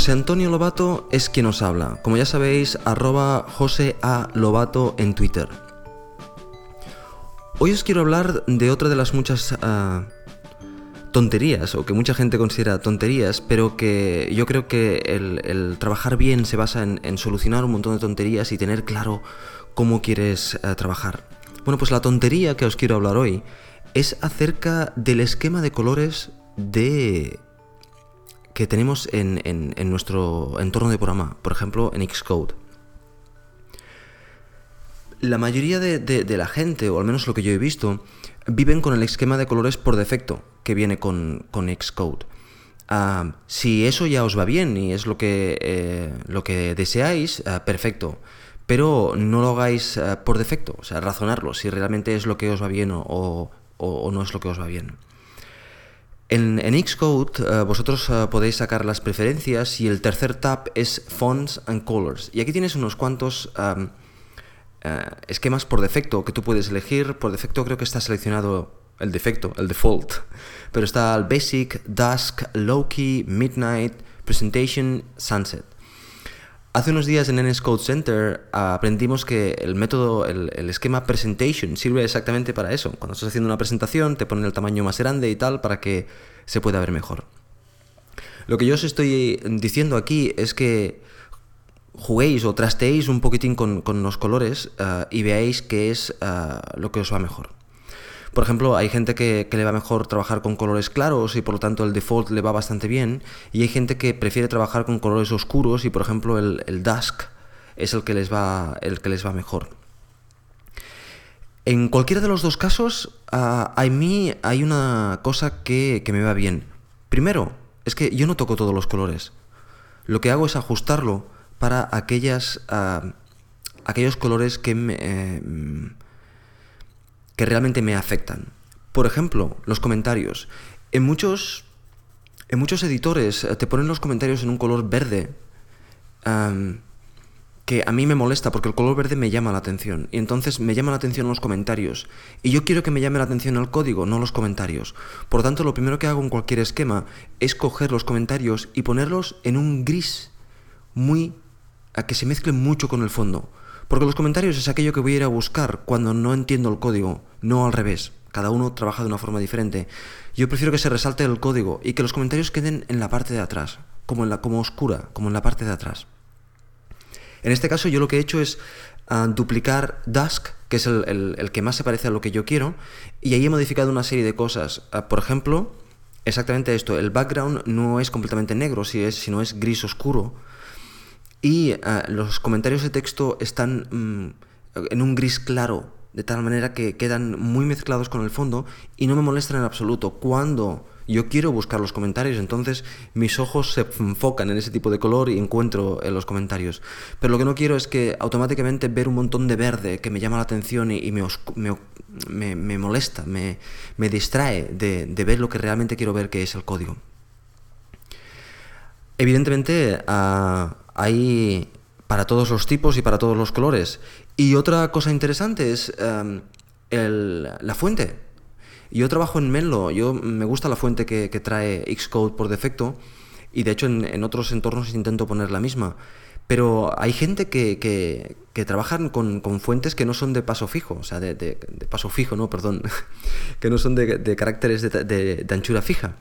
José Antonio Lobato es quien os habla. Como ya sabéis, arroba José A. Lobato en Twitter. Hoy os quiero hablar de otra de las muchas ah, tonterías, o que mucha gente considera tonterías, pero que yo creo que el, trabajar bien se basa en, solucionar un montón de tonterías y tener claro cómo quieres ah, trabajar. Bueno, pues la tontería que os quiero hablar hoy es acerca del esquema de colores de que tenemos en, nuestro entorno de programa, por ejemplo en Xcode. La mayoría de, la gente, o al menos lo que yo he visto, viven con el esquema de colores por defecto que viene con, Xcode. Ah, si eso ya os va bien y es lo que, eh, lo que deseáis, ah, perfecto. Pero no lo hagáis ah, por defecto, o sea, razonarlo, si realmente es lo que os va bien o no es lo que os va bien. En, Xcode eh, vosotros eh, podéis sacar las preferencias y el tercer tab es Fonts and Colors. Y aquí tienes unos cuantos eh, esquemas por defecto que tú puedes elegir. Por defecto creo que está seleccionado el defecto, el default. Pero está el Basic, Dusk, Low-Key, Midnight, Presentation, Sunset. Hace unos días en NS Code Center aprendimos que el método, el, esquema presentation sirve exactamente para eso. Cuando estás haciendo una presentación te ponen el tamaño más grande y tal para que se pueda ver mejor. Lo que yo os estoy diciendo aquí es que juguéis o trasteéis un poquitín con, los colores eh, y veáis qué es eh, lo que os va mejor. Por ejemplo, hay gente que, le va mejor trabajar con colores claros y por lo tanto el default le va bastante bien. Y hay gente que prefiere trabajar con colores oscuros y por ejemplo el, dusk es el que les va, el que les va mejor. En cualquiera de los dos casos, a mí hay una cosa que, me va bien. Primero, es que yo no toco todos los colores. Lo que hago es ajustarlo para aquellas, aquellos colores que me, eh, que realmente me afectan. Por ejemplo, los comentarios. En muchos, en muchos editores eh, te ponen los comentarios en un color verde que a mí me molesta porque el color verde me llama la atención. Y entonces me llama la atención los comentarios. Y yo quiero que me llame la atención el código, no los comentarios. Por tanto, lo primero que hago en cualquier esquema es coger los comentarios y ponerlos en un gris muy... a que se mezclen mucho con el fondo. Porque los comentarios es aquello que voy a ir a buscar cuando no entiendo el código, no al revés. Cada uno trabaja de una forma diferente. Yo prefiero que se resalte el código y que los comentarios queden en la parte de atrás, como, en la, como oscura, como en la parte de atrás. En este caso yo lo que he hecho es ah, duplicar Dusk, que es el, que más se parece a lo que yo quiero, y ahí he modificado una serie de cosas. Ah, por ejemplo, exactamente esto, el background no es completamente negro, si es, sino es gris oscuro y ah, los comentarios de texto están mm, en un gris claro, de tal manera que quedan muy mezclados con el fondo y no me molestan en absoluto. Cuando yo quiero buscar los comentarios, entonces mis ojos se enfocan en ese tipo de color y encuentro en los comentarios. Pero lo que no quiero es que automáticamente ver un montón de verde que me llama la atención y, me, me, molesta, me, distrae de, ver lo que realmente quiero ver, que es el código. Evidentemente, a hay para todos los tipos y para todos los colores. Y otra cosa interesante es em, la fuente. Yo trabajo en Menlo, yo me gusta la fuente que, trae Xcode por defecto y de hecho en, otros entornos intento poner la misma. Pero hay gente que, que, trabajan con, fuentes que no son de paso fijo, o sea, de, paso fijo, no, perdón, que no son de, caracteres de, anchura fija,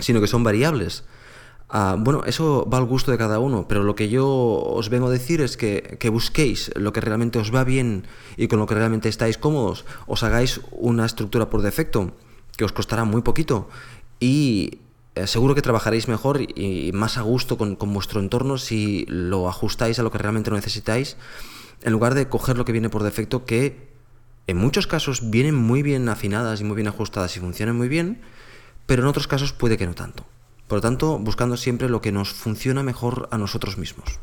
sino que son variables. Ah, bueno, eso va al gusto de cada uno, pero lo que yo os vengo a decir es que, busquéis lo que realmente os va bien y con lo que realmente estáis cómodos, os hagáis una estructura por defecto que os costará muy poquito y eh, seguro que trabajaréis mejor y, más a gusto con, con, vuestro entorno si lo ajustáis a lo que realmente necesitáis, en lugar de coger lo que viene por defecto que en muchos casos vienen muy bien afinadas y muy bien ajustadas y funcionan muy bien, pero en otros casos puede que no tanto. Por lo tanto, buscando siempre lo que nos funciona mejor a nosotros mismos.